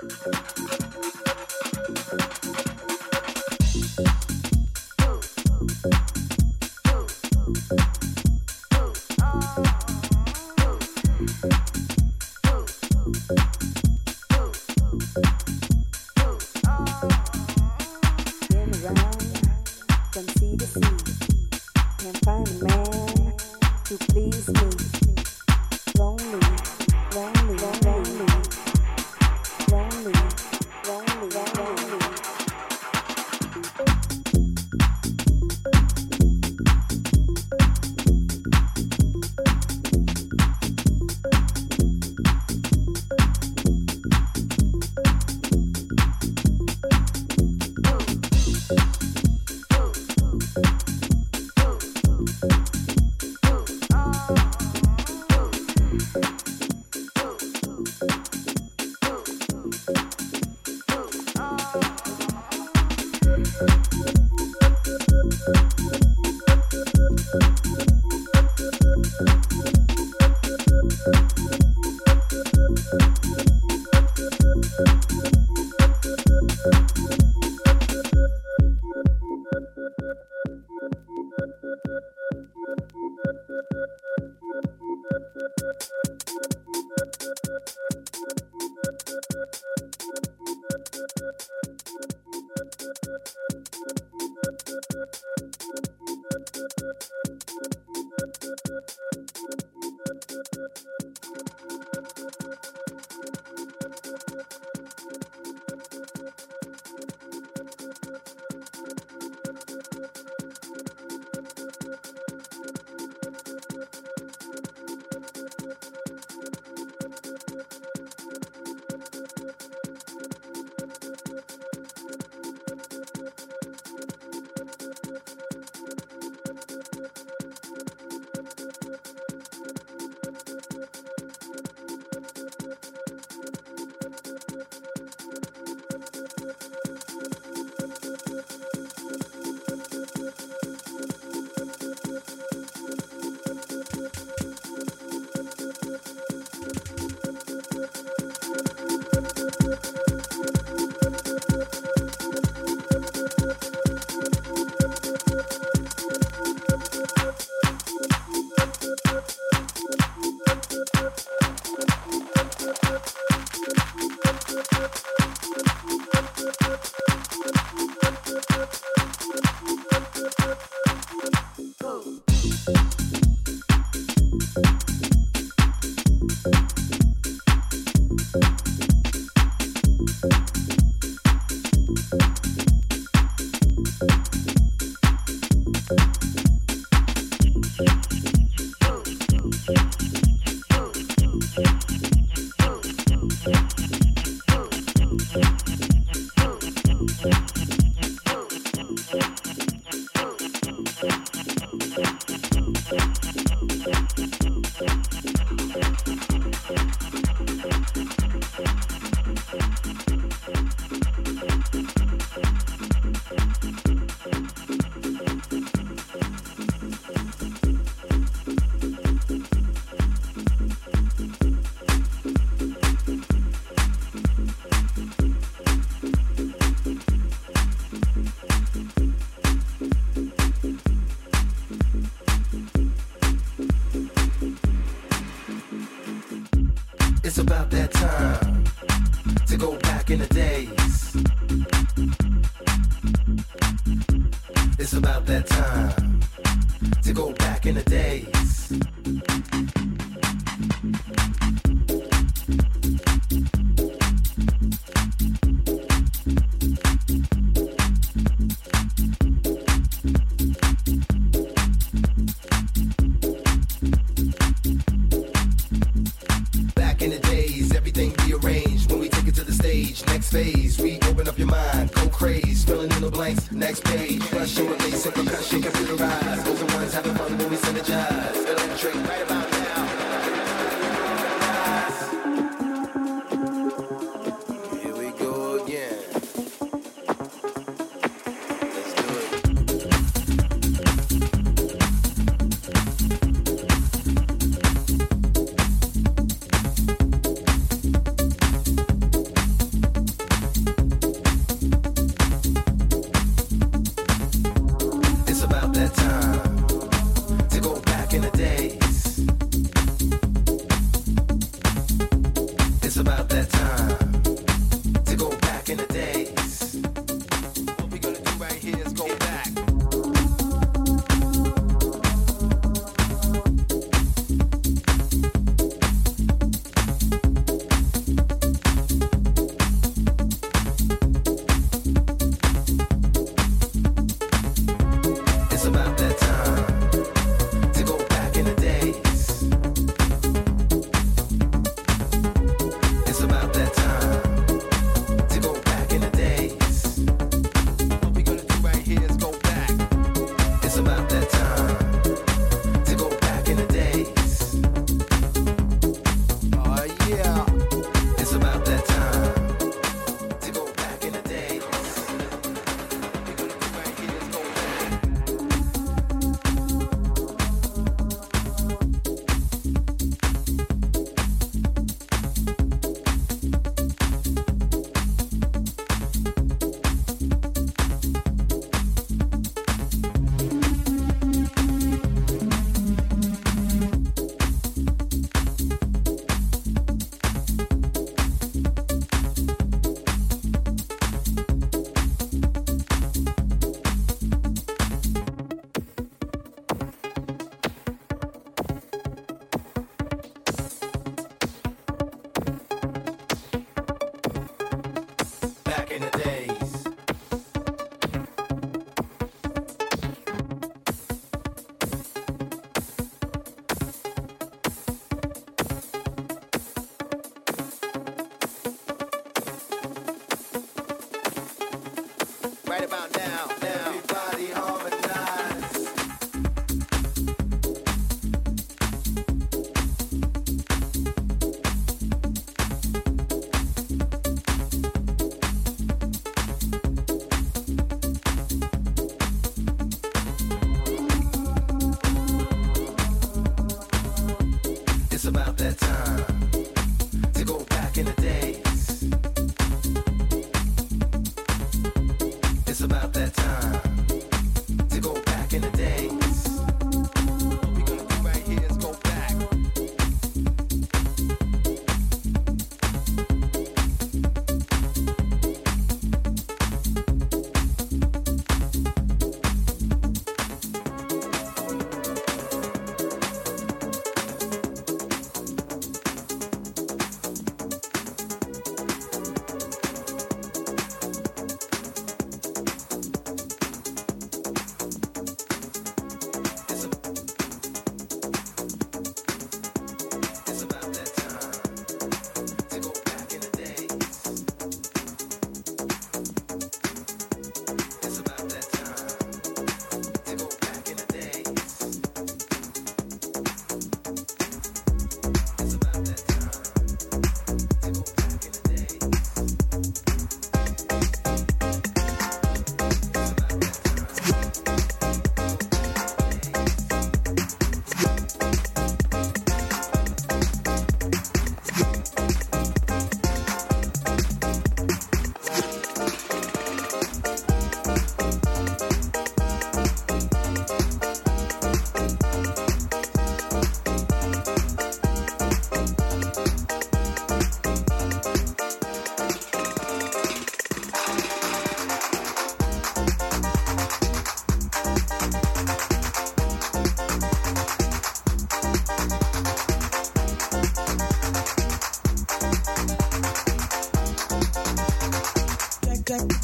Thank you.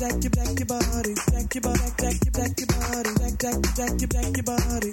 back your back your body, back your back your back your body, back back back your back your body.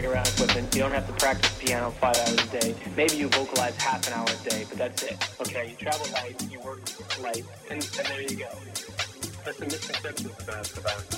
drag around equipment. You don't have to practice piano five hours a day. Maybe you vocalize half an hour a day, but that's it. Okay, you travel light, you work light, and, and there you go. That's a misconception about, about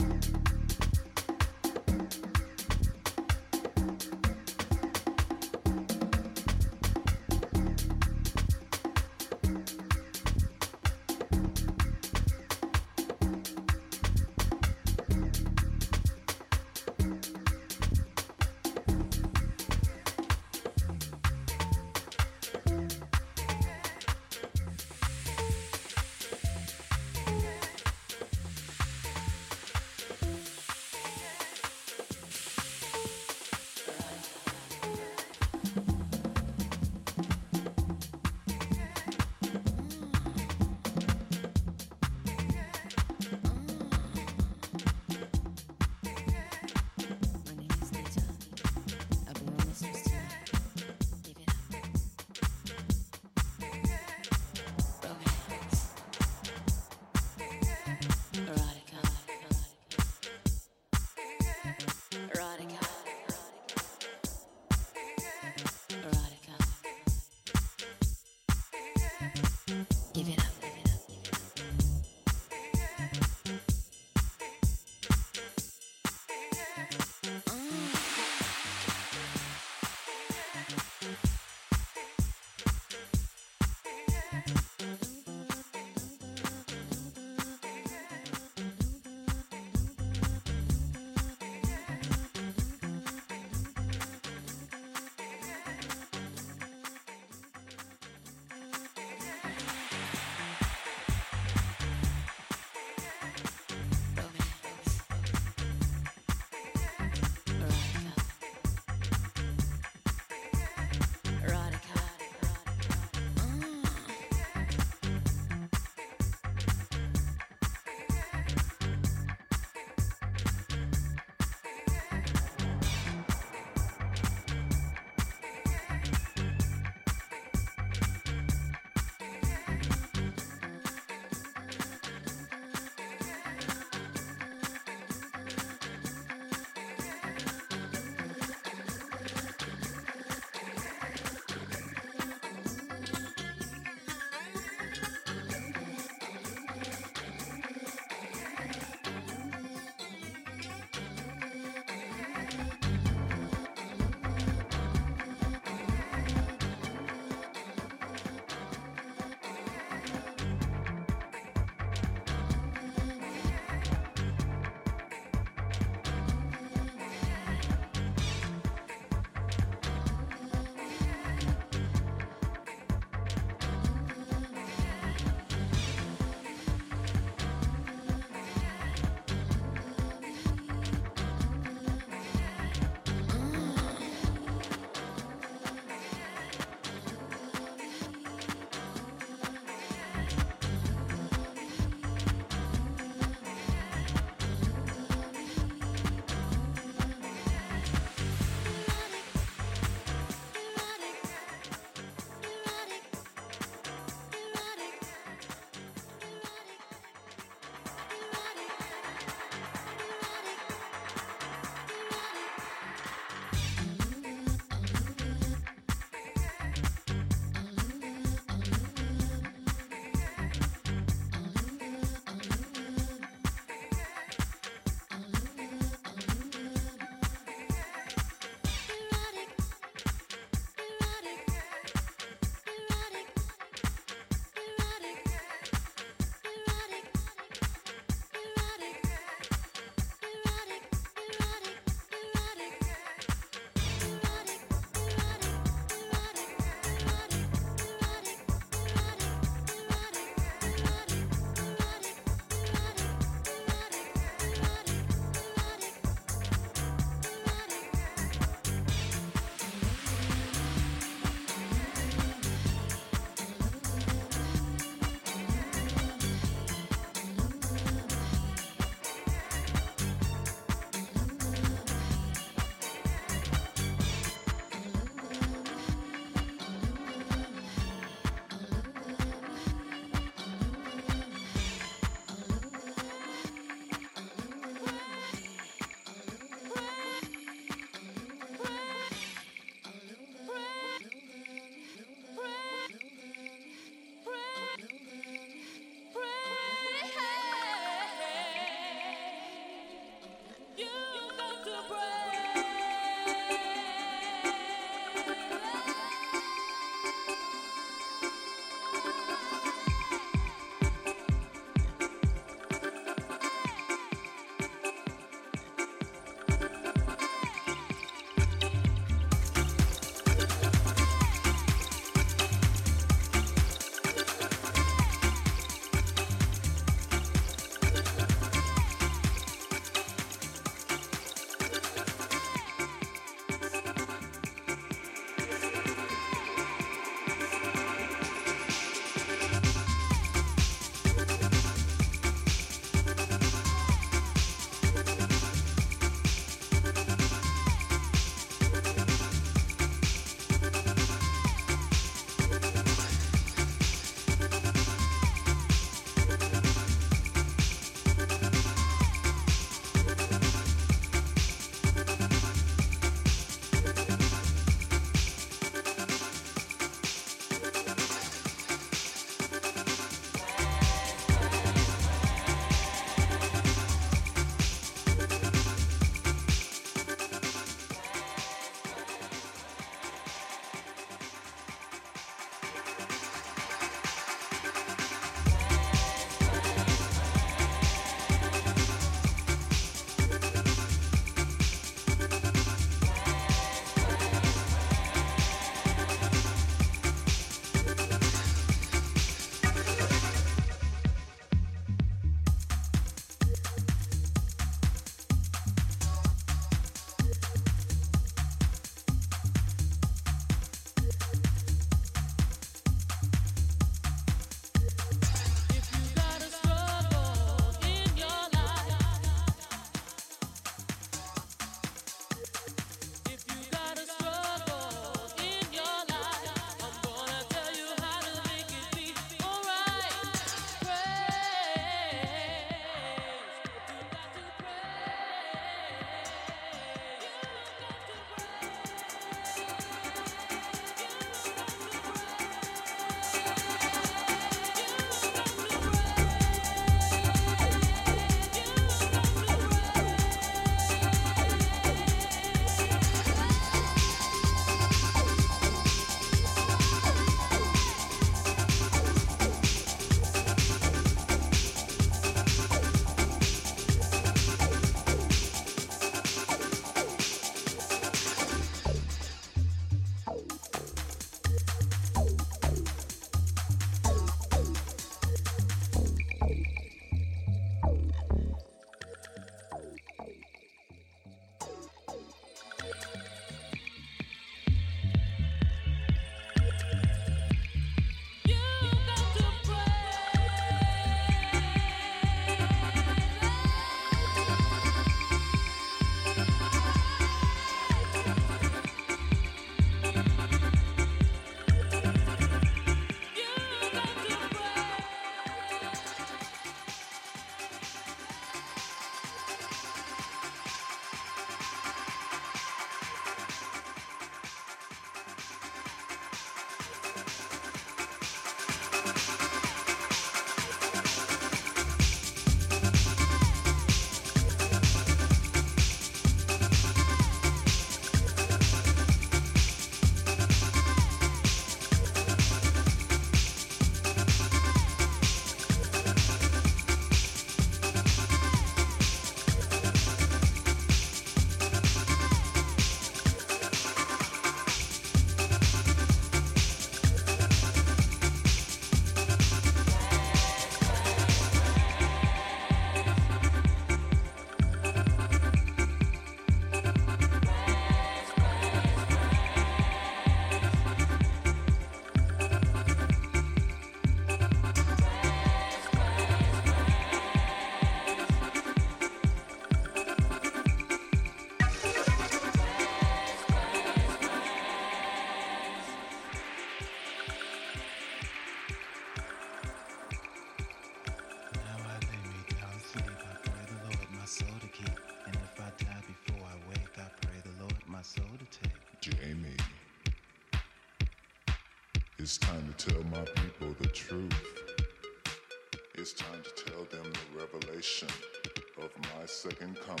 And Coming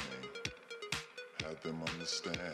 had them understand.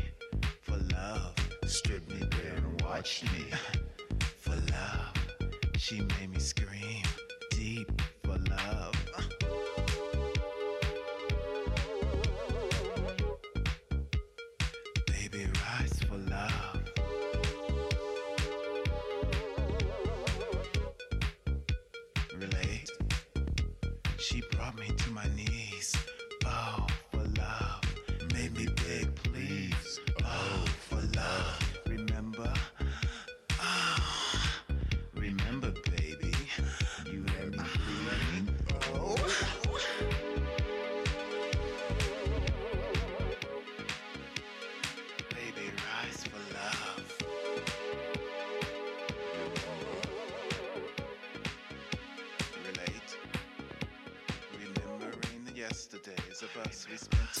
there and watch me for love. She made me scream. yesterdays of us we spent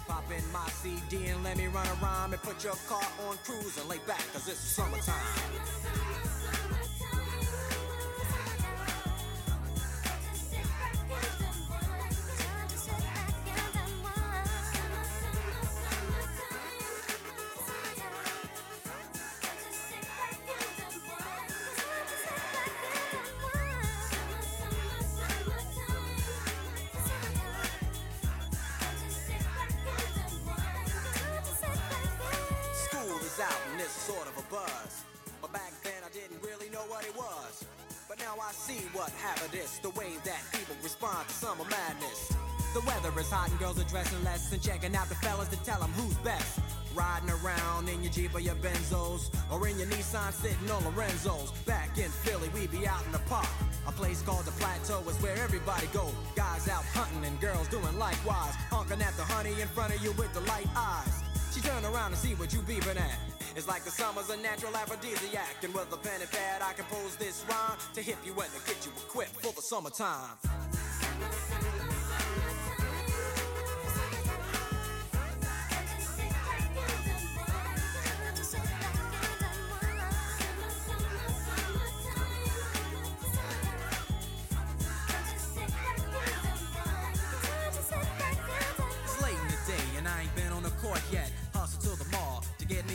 Pop in my CD and let me run a rhyme and put your car on cruise and lay back, cause it's summertime. Your Jeep or your Benzos, or in your Nissan sitting on Lorenzo's. Back in Philly, we be out in the park. A place called the Plateau is where everybody go. Guys out hunting and girls doing likewise. Honking at the honey in front of you with the light eyes. She turn around and see what you beeping at. It's like the summer's a natural aphrodisiac. And with a pen and pad, I compose this rhyme to hip you and to get you equipped for the summertime.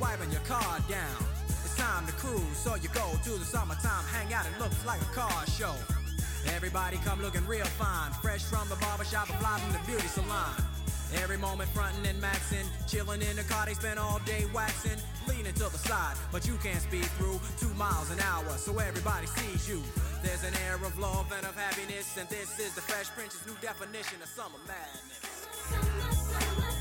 just finished wiping your car down. It's time to cruise, so you go to the summertime hangout. It looks like a car show. Everybody come looking real fine, fresh from the barbershop or fly from the beauty salon. Every moment frontin' and maxin', chillin' in the car, they spend all day waxing, leaning to the side, but you can't speed through two miles an hour, so everybody sees you. There's an air of love and of happiness, and this is the Fresh Prince's new definition of summer madness. Summer, summer,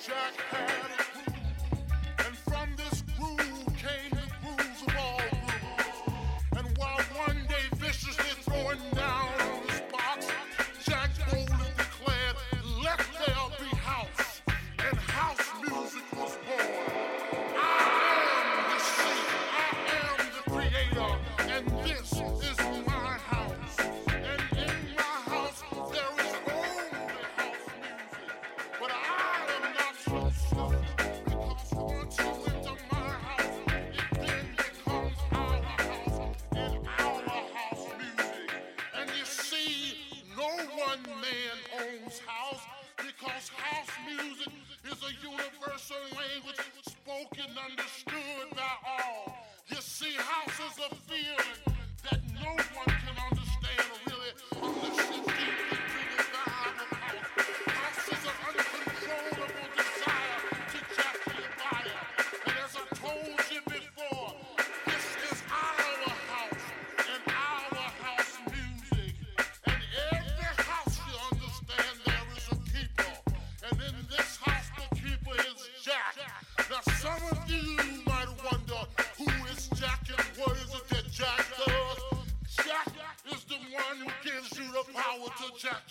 jacked Jack.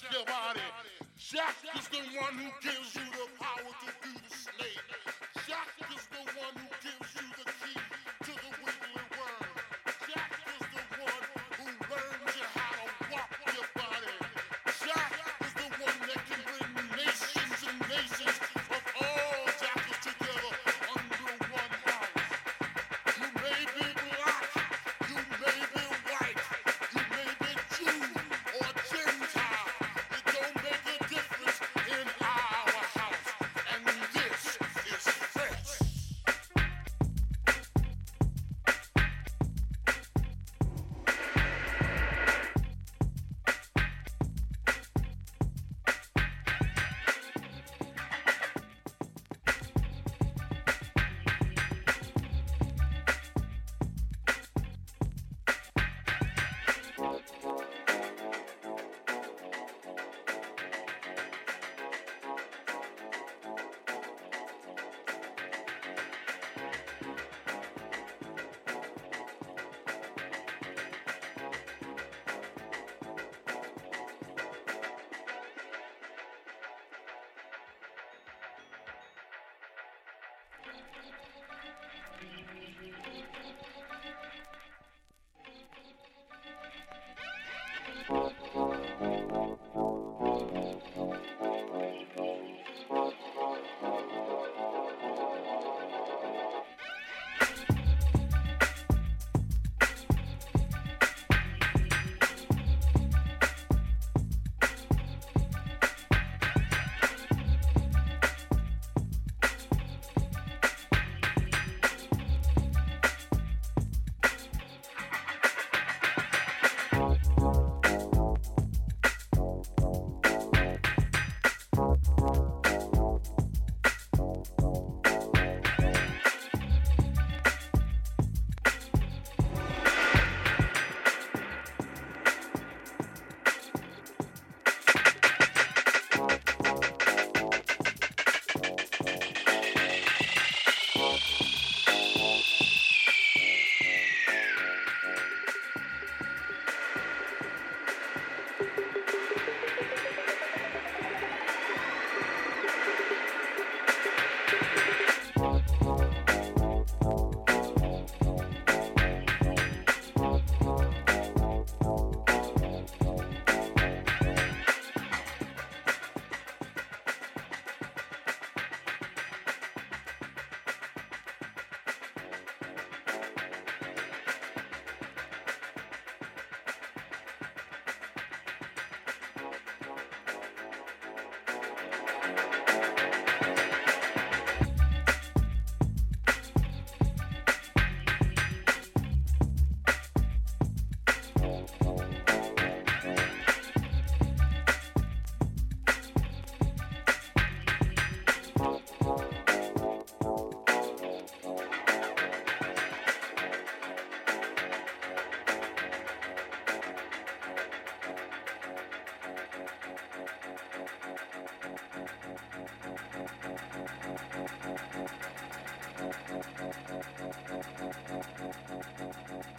Thank you.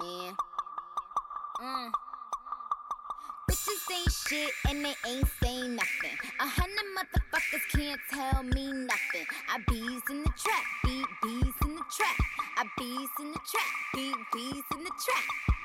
Me. Mm. Bitches ain't shit and they ain't saying nothing. A hundred motherfuckers can't tell me nothing. I bees in the trap, beat bees in the trap. I bees in the trap, beat bees in the trap.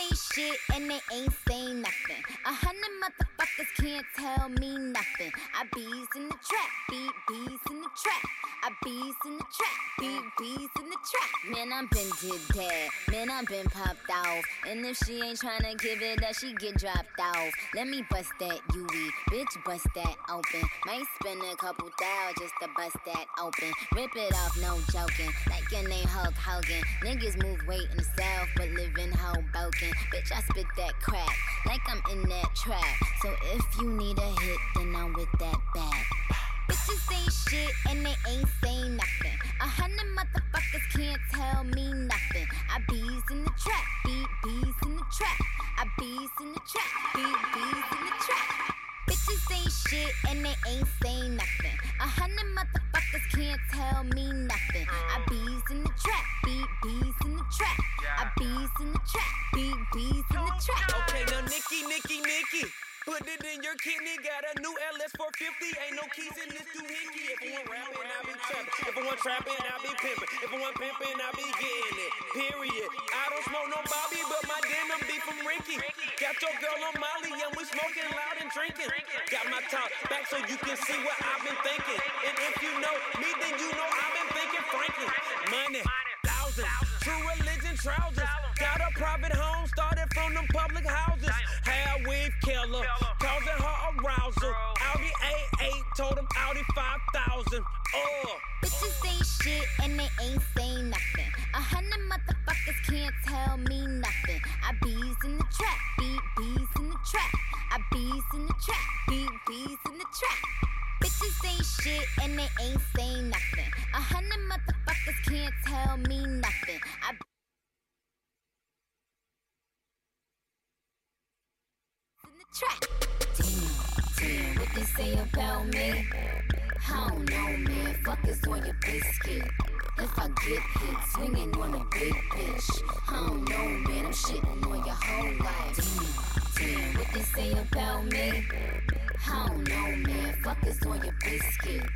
Ain't shit and they ain't saying nothing. A hundred motherfuckers can't tell me nothing. I bees in the trap, beat bees in the trap. I bees in the trap, beat bees in the trap. Man, I'm been did that. Man, I'm been popped off. And if she ain't tryna give it up, she get dropped off. Let me bust that UE, bitch, bust that open. Might spend a couple thou just to bust that open. Rip it off, no joking. Like your name Hulk Hogan. Niggas move weight in the south, but live in Hoboken. Bitch, I spit that crack like I'm in that trap. So if you need a hit, then I'm with that bag. Bitches ain't shit and they ain't saying nothing. A hundred motherfuckers can't tell me nothing. I bees in the trap, beat bees in the trap. I bees in the trap, beat bees in the trap. Bitches ain't shit and they ain't saying nothing. A hundred motherfuckers can't tell me nothing. I bees in the trap, beat bees in the trap. I bees in the trap, beat bees in the trap. Okay, now Nikki, Nikki, Nikki. Put it in your kidney, got a new LS 450. Ain't no keys in this doohickey. If I want rapping, I be trapping. If I want trapping, I be pimping. If I want pimping, I be getting it. Period. I don't smoke no Bobby, but my denim be from Ricky. Got your girl on Molly, and we smoking loud and drinking. Got my top back so you can see what I've been thinking. And if you know me, then you know I've been thinking Franklin. Money, thousands, true religion trousers. Got a private home, started from them public houses. Hair weave killer, causing her arousal. Audi A8 told him shouty 5,000. Oh. Uh. Bitches ain't shit and they ain't saying nothing. A hundred motherfuckers can't tell me nothing. I bees in the trap, beat bees in the trap. I bees in the trap, beat bees in the trap. Bitches ain't shit and they ain't saying nothing. A hundred motherfuckers can't tell me nothing. I trap. Damn, damn, what they say about me? I don't know, man. Fuck is on your biscuit. If I get hit, swinging on a big bitch. I don't know, man. I'm shitting on your whole life. Damn, damn, what they say about me? I don't know, man. Fuck is on your biscuit.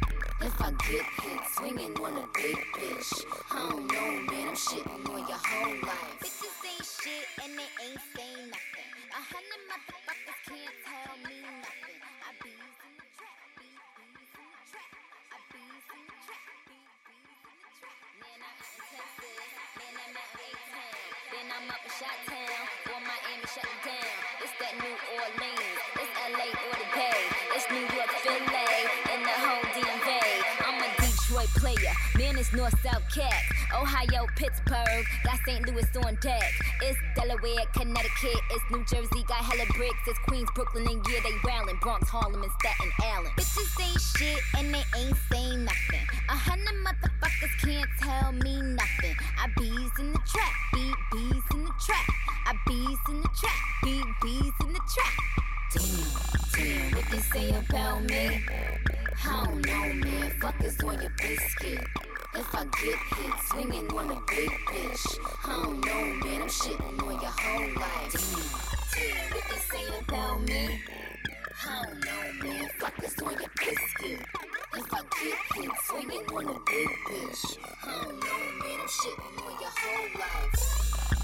If I get hit, swinging on a big bitch. I don't know, man. I'm shitting on your whole life. Bitches ain't shit and they ain't saying nothing. A hundred motherfuckers can't tell me nothing. I bees in the trap, bees in the trap. I bees in the trap, bees in the trap. Man, I'm out in Texas, man, I'm out in A-Town. Then I'm up in Chi-Town, or Miami shut down. It's that New Orleans, it's LA or the Bay. It's New York, man, it's North-South cat. Ohio, Pittsburgh, got St. Louis on deck. It's Delaware, Connecticut, it's New Jersey, got hella bricks. It's Queens, Brooklyn, and yeah, they rallying. Bronx, Harlem, and Staten Island. Bitches ain't shit and they ain't saying nothing. A hundred motherfuckers can't tell me nothing. I bees in the trap, beat bees in the trap. I bees in the trap, beat bees in the trap. Damn, damn, what they say about me? I don't know, man. Fuck is on your biscuit. If I get hit, swinging on a big bitch. I don't know, man. I'm shitting on your whole life. Damn, what they say about me? I don't know, man. Fuck is on your biscuit. If I get hit, swinging on a big bitch. I don't know, man. I'm shitting on your whole life.